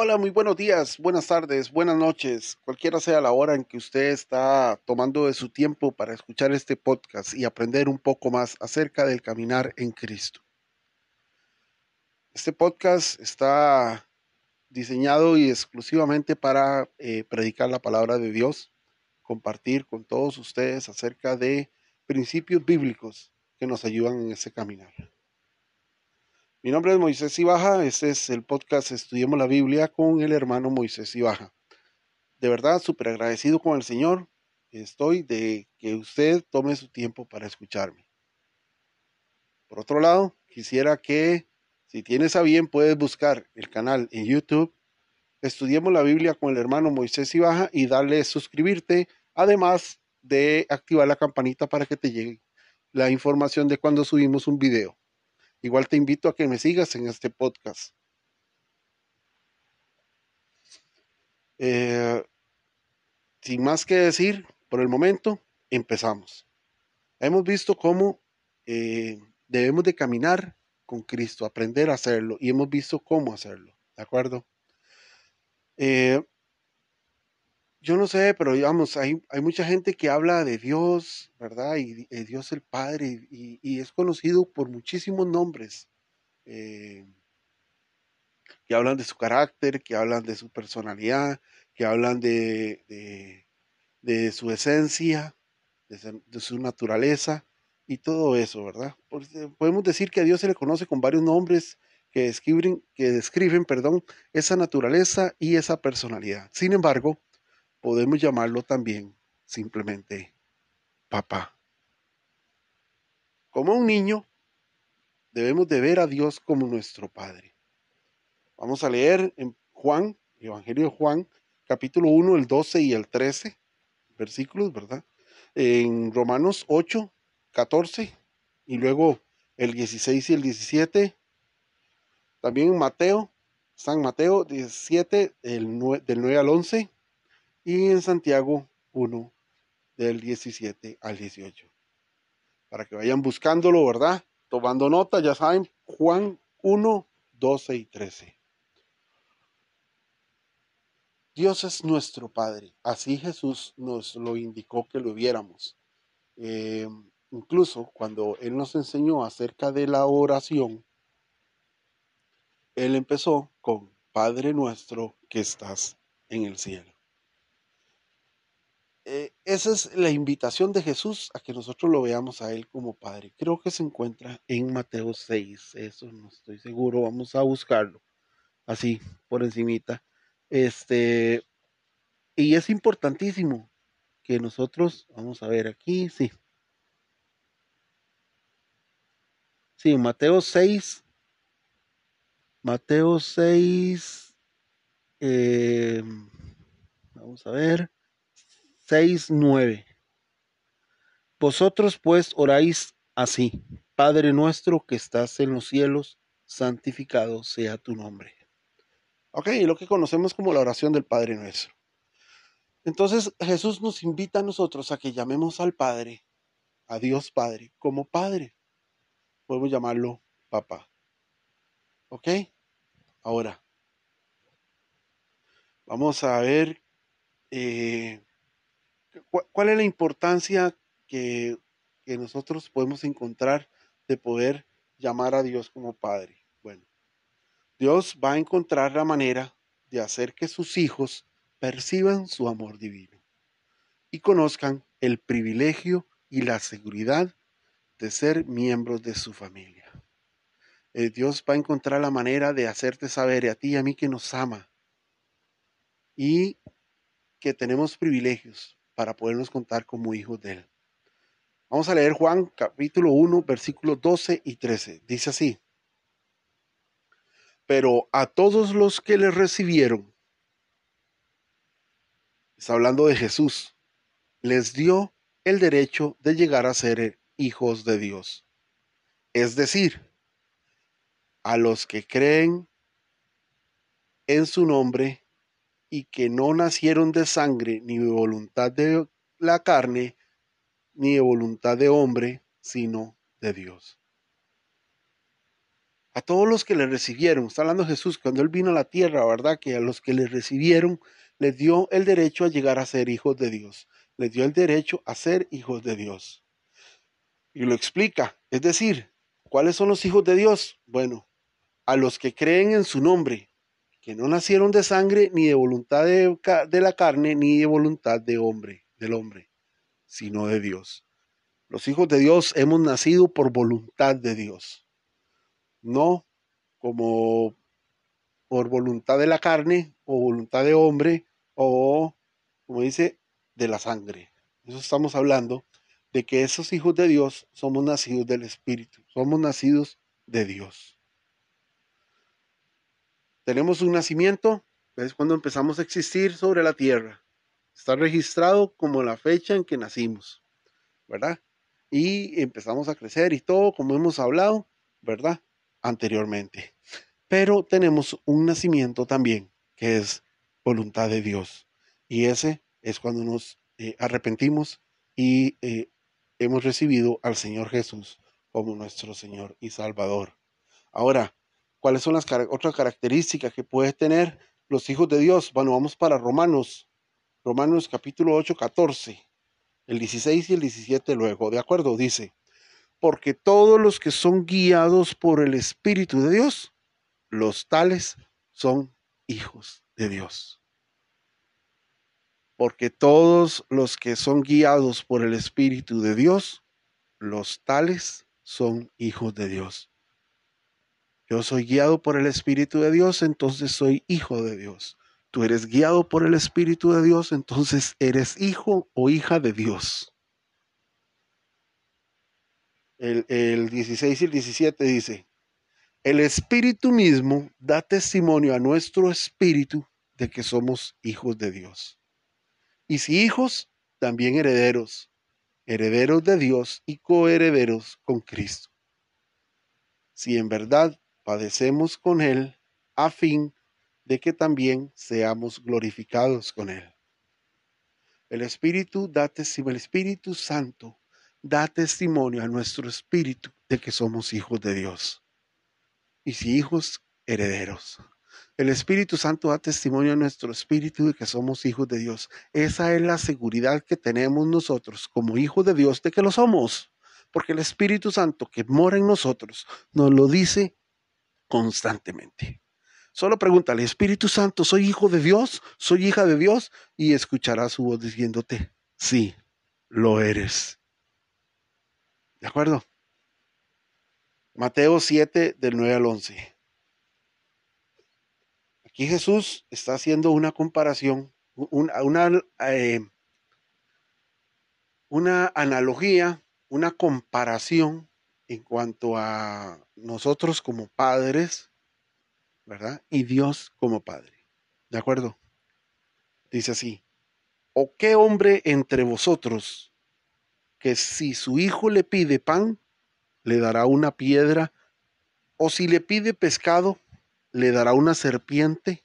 Hola, muy buenos días, buenas tardes, buenas noches, cualquiera sea la hora en que usted está tomando de su tiempo para escuchar este podcast y aprender un poco más acerca del caminar en Cristo. Este podcast está diseñado y exclusivamente para eh, predicar la palabra de Dios, compartir con todos ustedes acerca de principios bíblicos que nos ayudan en ese caminar. Mi nombre es Moisés Ibaja, este es el podcast Estudiemos la Biblia con el hermano Moisés Ibaja. De verdad, súper agradecido con el Señor estoy de que usted tome su tiempo para escucharme. Por otro lado, quisiera que, si tienes a bien, puedes buscar el canal en YouTube, Estudiemos la Biblia con el hermano Moisés Ibaja y darle suscribirte, además de activar la campanita para que te llegue la información de cuando subimos un video. Igual te invito a que me sigas en este podcast. Eh, sin más que decir, por el momento, empezamos. Hemos visto cómo eh, debemos de caminar con Cristo, aprender a hacerlo, y hemos visto cómo hacerlo, ¿de acuerdo? Eh, yo no sé, pero digamos, hay, hay mucha gente que habla de Dios, ¿verdad? Y, Dios el Padre, y, es conocido por muchísimos nombres, eh, que hablan de su carácter, que hablan de su personalidad, que hablan de, de, su esencia, de su, naturaleza, y todo eso, ¿verdad? podemos decir que a Dios se le conoce con varios nombres que describen, que describen perdón, esa naturaleza y esa personalidad. Sin embargo, podemos llamarlo también simplemente papá. Como un niño, debemos de ver a Dios como nuestro Padre. Vamos a leer en Juan, Evangelio de Juan, capítulo 1, el 12 y el 13, versículos, ¿verdad? En Romanos 8, 14 y luego el 16 y el 17. También en Mateo, San Mateo 17, del 9 al 11 y en Santiago 1 del 17 al 18. Para que vayan buscándolo, ¿verdad? Tomando nota, ya saben, Juan 1, 12 y 13. Dios es nuestro Padre. Así Jesús nos lo indicó que lo viéramos. Eh, incluso cuando Él nos enseñó acerca de la oración, Él empezó con Padre nuestro que estás en el cielo. Eh, esa es la invitación de Jesús a que nosotros lo veamos a Él como Padre. Creo que se encuentra en Mateo 6, eso no estoy seguro, vamos a buscarlo, así, por encimita. Este, y es importantísimo que nosotros, vamos a ver aquí, sí. Sí, Mateo 6, Mateo 6, eh, vamos a ver. 6.9. Vosotros pues oráis así, Padre nuestro que estás en los cielos, santificado sea tu nombre. Ok, lo que conocemos como la oración del Padre nuestro. Entonces Jesús nos invita a nosotros a que llamemos al Padre, a Dios Padre, como Padre. Podemos llamarlo papá. ¿Ok? Ahora, vamos a ver eh, ¿Cuál es la importancia que, nosotros podemos encontrar de poder llamar a Dios como Padre? Bueno, Dios va a encontrar la manera de hacer que sus hijos perciban su amor divino y conozcan el privilegio y la seguridad de ser miembros de su familia. Eh, Dios va a encontrar la manera de hacerte saber a ti y a mí que nos ama y que tenemos privilegios, para podernos contar como hijos de Él. Vamos a leer Juan capítulo 1, versículos 12 y 13. Dice así. Pero a todos los que le recibieron, está hablando de Jesús, les dio el derecho de llegar a ser hijos de Dios. Es decir, a los que creen en su nombre y que no nacieron de sangre, ni de voluntad de la carne, ni de voluntad de hombre, sino de Dios. a todos los que le recibieron, está hablando Jesús cuando él vino a la tierra, ¿verdad? Que a los que le recibieron les dio el derecho a llegar a ser hijos de Dios, les dio el derecho a ser hijos de Dios. Y lo explica, es decir, ¿cuáles son los hijos de Dios? Bueno, a los que creen en su nombre, que no nacieron de sangre, ni de voluntad de, la carne, ni de voluntad de hombre, del hombre, sino de Dios. Los hijos de Dios hemos nacido por voluntad de Dios, no como por voluntad de la carne o voluntad de hombre o, como dice, de la sangre. Eso estamos hablando de que esos hijos de Dios somos nacidos del Espíritu, somos nacidos de Dios. Tenemos un nacimiento, es cuando empezamos a existir sobre la tierra. Está registrado como la fecha en que nacimos, ¿verdad? Y empezamos a crecer y todo, como hemos hablado, ¿verdad? Anteriormente. Pero tenemos un nacimiento también, que es voluntad de Dios. Y ese es cuando nos eh, arrepentimos y eh, hemos recibido al Señor Jesús como nuestro Señor y Salvador. Ahora, ¿cuáles son las otras características que pueden tener los hijos de Dios? Bueno, vamos para Romanos, Romanos capítulo 8, 14, el 16 y el 17 luego, ¿de acuerdo? Dice, porque todos los que son guiados por el Espíritu de Dios, los tales son hijos de Dios. Porque todos los que son guiados por el Espíritu de Dios, los tales son hijos de Dios. Yo soy guiado por el Espíritu de Dios, entonces soy hijo de Dios. Tú eres guiado por el Espíritu de Dios, entonces eres hijo o hija de Dios. El, el 16 y el 17 dice, el Espíritu mismo da testimonio a nuestro espíritu de que somos hijos de Dios. Y si hijos, también herederos, herederos de Dios y coherederos con Cristo. Si en verdad padecemos con Él, a fin de que también seamos glorificados con Él. El Espíritu da testimonio, el Espíritu Santo da testimonio a nuestro espíritu de que somos hijos de Dios y si hijos, herederos. El Espíritu Santo da testimonio a nuestro espíritu de que somos hijos de Dios. Esa es la seguridad que tenemos nosotros como hijos de Dios de que lo somos. Porque el Espíritu Santo que mora en nosotros nos lo dice constantemente. Solo pregúntale, Espíritu Santo, ¿soy hijo de Dios? ¿Soy hija de Dios? Y escuchará su voz diciéndote, sí, lo eres. ¿De acuerdo? Mateo 7 del 9 al 11. Aquí Jesús está haciendo una comparación, una, eh, una analogía, una comparación en cuanto a nosotros como padres, ¿verdad? Y Dios como Padre. ¿De acuerdo? Dice así, ¿o qué hombre entre vosotros que si su hijo le pide pan, le dará una piedra, o si le pide pescado, le dará una serpiente.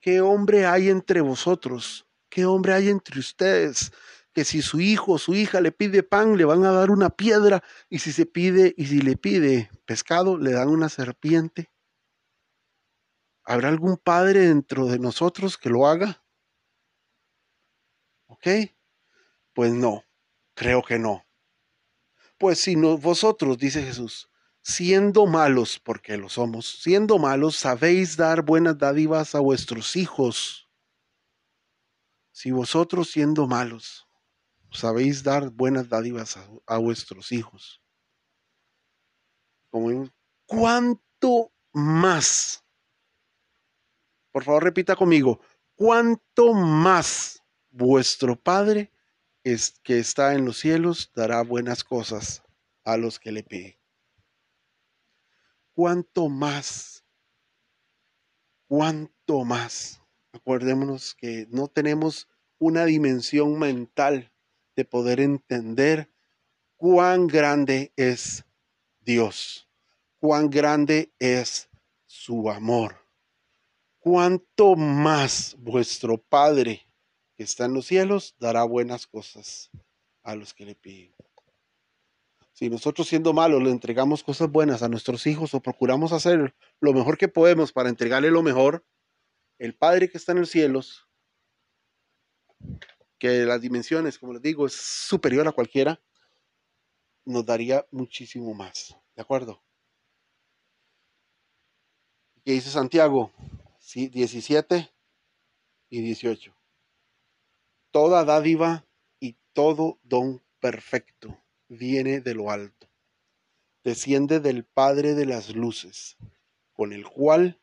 ¿Qué hombre hay entre vosotros? ¿Qué hombre hay entre ustedes? Que si su hijo o su hija le pide pan, le van a dar una piedra, y si se pide, y si le pide pescado, le dan una serpiente. ¿Habrá algún padre dentro de nosotros que lo haga? ¿Ok? Pues no, creo que no. Pues si vosotros, dice Jesús, siendo malos, porque lo somos, siendo malos, sabéis dar buenas dádivas a vuestros hijos. Si vosotros siendo malos, sabéis dar buenas dádivas a, vuestros hijos. Como, ¿Cuánto más? Por favor, repita conmigo. ¿Cuánto más vuestro Padre que está en los cielos dará buenas cosas a los que le piden. ¿Cuánto más? ¿Cuánto más? Acordémonos que no tenemos una dimensión mental de poder entender cuán grande es Dios, cuán grande es su amor. Cuánto más vuestro Padre que está en los cielos dará buenas cosas a los que le piden. Si nosotros siendo malos le entregamos cosas buenas a nuestros hijos o procuramos hacer lo mejor que podemos para entregarle lo mejor, el Padre que está en los cielos, que las dimensiones, como les digo, es superior a cualquiera, nos daría muchísimo más. ¿De acuerdo? ¿Qué dice Santiago? Sí, 17 y 18. Toda dádiva y todo don perfecto viene de lo alto, desciende del Padre de las Luces, con el cual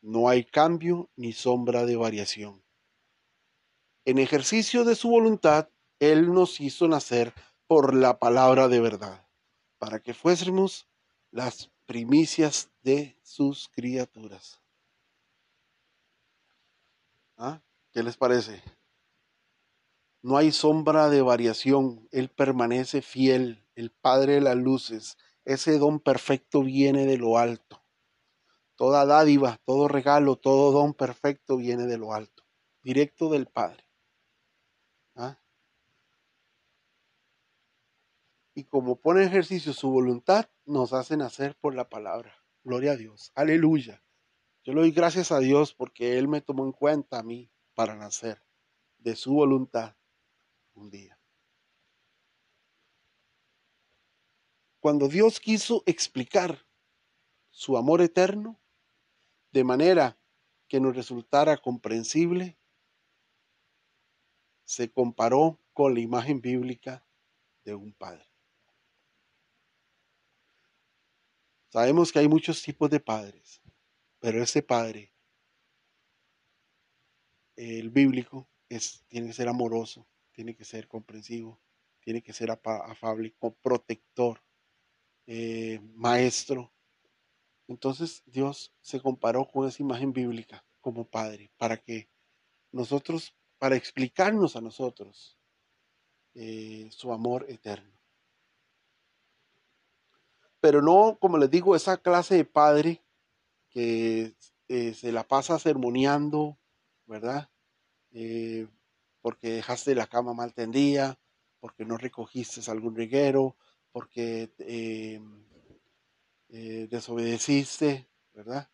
no hay cambio ni sombra de variación. En ejercicio de su voluntad, Él nos hizo nacer por la palabra de verdad, para que fuésemos las primicias de sus criaturas. ¿Ah? ¿Qué les parece? No hay sombra de variación, Él permanece fiel, el Padre de las Luces, ese don perfecto viene de lo alto. Toda dádiva, todo regalo, todo don perfecto viene de lo alto, directo del Padre. ¿Ah? Y como pone en ejercicio su voluntad, nos hace nacer por la palabra. Gloria a Dios. Aleluya. Yo le doy gracias a Dios porque Él me tomó en cuenta a mí para nacer de su voluntad un día. Cuando Dios quiso explicar su amor eterno de manera que nos resultara comprensible, se comparó con la imagen bíblica de un padre. Sabemos que hay muchos tipos de padres, pero ese padre, el bíblico, tiene que ser amoroso, tiene que ser comprensivo, tiene que ser afable, protector, eh, maestro. Entonces Dios se comparó con esa imagen bíblica como Padre, para que nosotros, para explicarnos a nosotros eh, su amor eterno. Pero no, como les digo, esa clase de Padre que eh, se la pasa sermoneando, ¿verdad? porque dejaste la cama mal tendida, porque no recogiste algún reguero, porque eh, eh, desobedeciste, ¿verdad?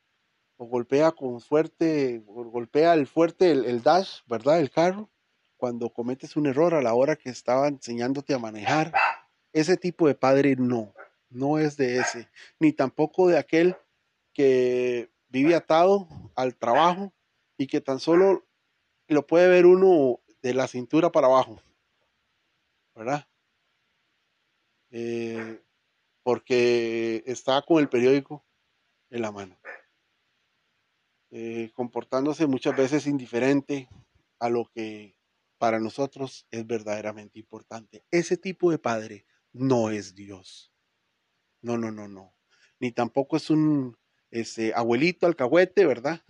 O golpea con fuerte, golpea el fuerte el, dash, ¿verdad? El carro, cuando cometes un error a la hora que estaba enseñándote a manejar. Ese tipo de padre no, no es de ese, ni tampoco de aquel que vive atado al trabajo y que tan solo lo puede ver uno de la cintura para abajo, ¿verdad? Eh, porque está con el periódico en la mano, eh, comportándose muchas veces indiferente a lo que para nosotros es verdaderamente importante. Ese tipo de padre no es Dios. No, no, no, no. Ni tampoco es un ese, abuelito alcahuete, ¿verdad?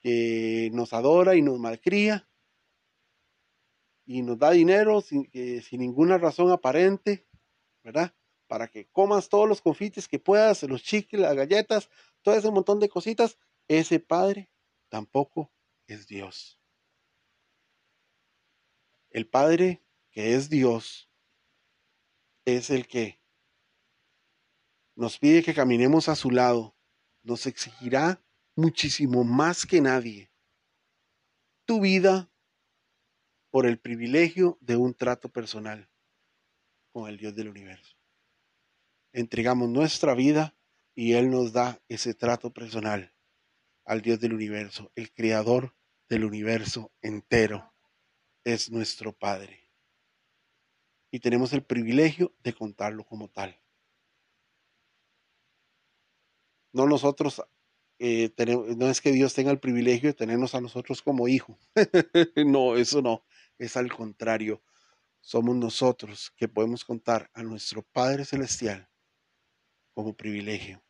Que nos adora y nos malcría y nos da dinero sin, sin ninguna razón aparente, ¿verdad? Para que comas todos los confites que puedas, los chicles, las galletas, todo ese montón de cositas. Ese Padre tampoco es Dios. El Padre que es Dios es el que nos pide que caminemos a su lado, nos exigirá muchísimo más que nadie tu vida, por el privilegio de un trato personal con el Dios del universo. Entregamos nuestra vida y Él nos da ese trato personal al Dios del universo, el creador del universo entero. Es nuestro Padre. Y tenemos el privilegio de contarlo como tal. No nosotros eh, no es que Dios tenga el privilegio de tenernos a nosotros como hijos. no, eso no es al contrario. Somos nosotros que podemos contar a nuestro Padre Celestial como privilegio.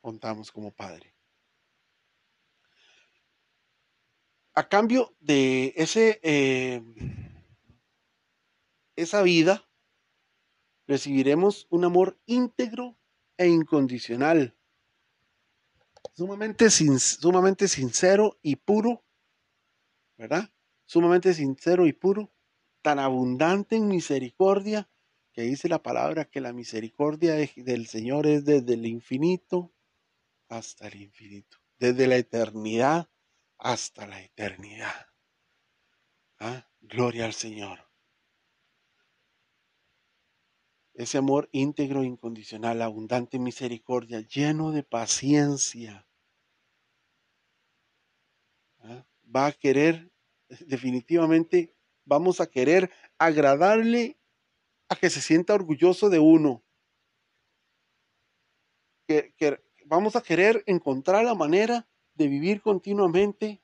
Contamos como Padre. A cambio de ese, eh, esa vida, recibiremos un amor íntegro e incondicional, sumamente, sumamente sincero y puro, ¿verdad? sumamente sincero y puro, tan abundante en misericordia que dice la palabra que la misericordia del Señor es desde el infinito hasta el infinito, desde la eternidad hasta la eternidad. ¿Ah? Gloria al Señor. Ese amor íntegro, incondicional, abundante misericordia, lleno de paciencia, ¿ah? va a querer, definitivamente, vamos a querer agradarle a que se sienta orgulloso de uno. Que, vamos a querer encontrar la manera de vivir continuamente,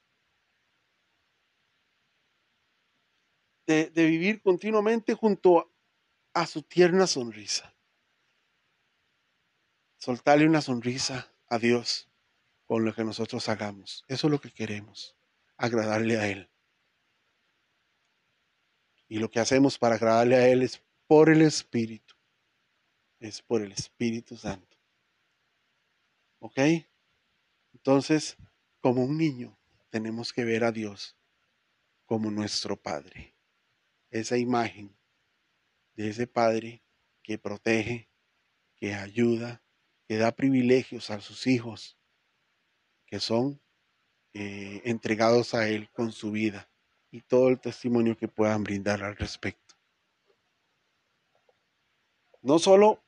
de, de vivir continuamente junto a su tierna sonrisa. Soltarle una sonrisa a Dios con lo que nosotros hagamos. Eso es lo que queremos, agradarle a Él. Y lo que hacemos para agradarle a Él es por el Espíritu. Es por el Espíritu Santo. ¿Ok? Entonces, como un niño, tenemos que ver a Dios como nuestro Padre. Esa imagen de ese Padre que protege, que ayuda, que da privilegios a sus hijos, que son eh, entregados a Él con su vida y todo el testimonio que puedan brindar al respecto no solo,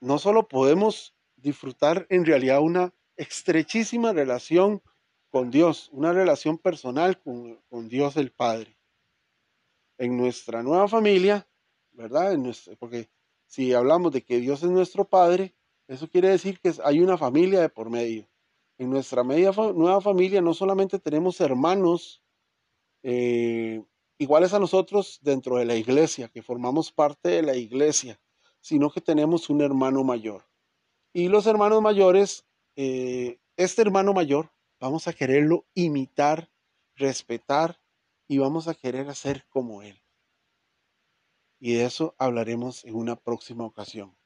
no solo podemos disfrutar en realidad una estrechísima relación con Dios, una relación personal con, con Dios el Padre. En nuestra nueva familia, ¿verdad? Porque si hablamos de que Dios es nuestro Padre, eso quiere decir que hay una familia de por medio. En nuestra media, nueva familia no solamente tenemos hermanos eh, iguales a nosotros dentro de la iglesia, que formamos parte de la iglesia, sino que tenemos un hermano mayor. Y los hermanos mayores, eh, este hermano mayor, vamos a quererlo imitar, respetar y vamos a querer hacer como él. Y de eso hablaremos en una próxima ocasión.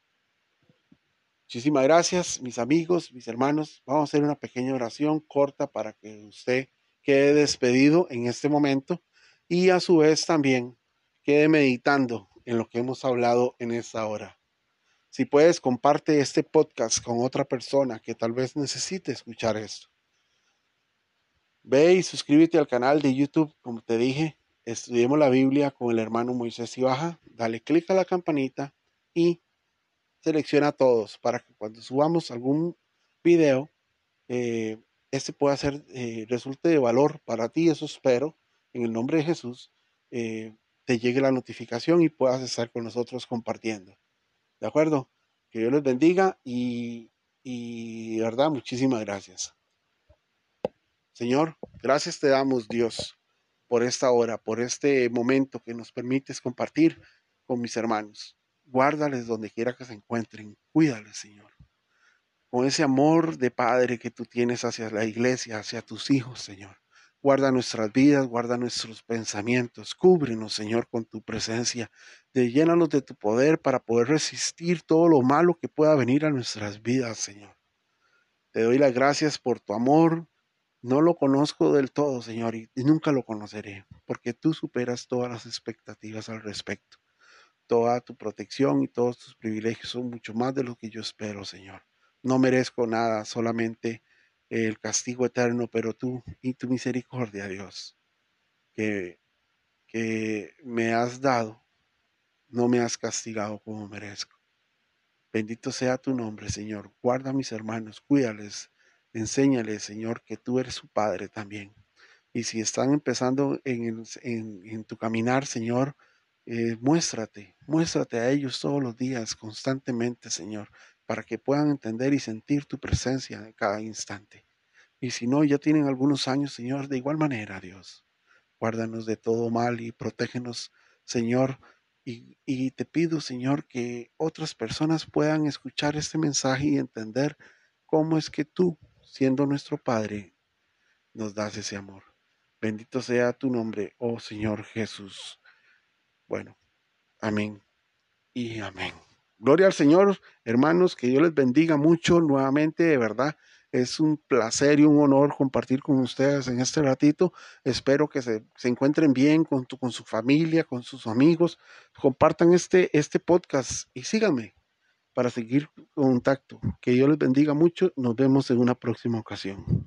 Muchísimas gracias, mis amigos, mis hermanos. Vamos a hacer una pequeña oración corta para que usted quede despedido en este momento y a su vez también quede meditando en lo que hemos hablado en esta hora. Si puedes, comparte este podcast con otra persona que tal vez necesite escuchar esto. Ve y suscríbete al canal de YouTube, como te dije. Estudiemos la Biblia con el hermano Moisés y Baja. Dale clic a la campanita y selecciona todos para que cuando subamos algún video, eh, este pueda ser, eh, resulte de valor para ti. Eso espero. En el nombre de Jesús. Eh, te llegue la notificación y puedas estar con nosotros compartiendo. ¿De acuerdo? Que Dios les bendiga y, y de verdad, muchísimas gracias. Señor, gracias te damos, Dios, por esta hora, por este momento que nos permites compartir con mis hermanos. Guárdales donde quiera que se encuentren. Cuídales, Señor. Con ese amor de Padre que tú tienes hacia la iglesia, hacia tus hijos, Señor. Guarda nuestras vidas, guarda nuestros pensamientos. Cúbrenos, Señor, con tu presencia. De llénanos de tu poder para poder resistir todo lo malo que pueda venir a nuestras vidas, Señor. Te doy las gracias por tu amor. No lo conozco del todo, Señor, y nunca lo conoceré, porque tú superas todas las expectativas al respecto. Toda tu protección y todos tus privilegios son mucho más de lo que yo espero, Señor. No merezco nada, solamente el castigo eterno, pero tú y tu misericordia, Dios, que, que me has dado, no me has castigado como merezco. Bendito sea tu nombre, Señor. Guarda a mis hermanos, cuídales, enséñales, Señor, que tú eres su Padre también. Y si están empezando en, tu caminar, Señor, eh, muéstrate, muéstrate a ellos todos los días, constantemente, Señor, para que puedan entender y sentir tu presencia en cada instante. Y si no, ya tienen algunos años, Señor, de igual manera, Dios. Guárdanos de todo mal y protégenos, Señor. Y, te pido, Señor, que otras personas puedan escuchar este mensaje y entender cómo es que tú, siendo nuestro Padre, nos das ese amor. Bendito sea tu nombre, oh Señor Jesús. Bueno, amén y amén. Gloria al Señor, hermanos, que Dios les bendiga mucho nuevamente, de verdad. Es un placer y un honor compartir con ustedes en este ratito. Espero que se, se encuentren bien con, tu, con su familia, con sus amigos. Compartan este, este podcast y síganme para seguir contacto. Que Dios les bendiga mucho. Nos vemos en una próxima ocasión.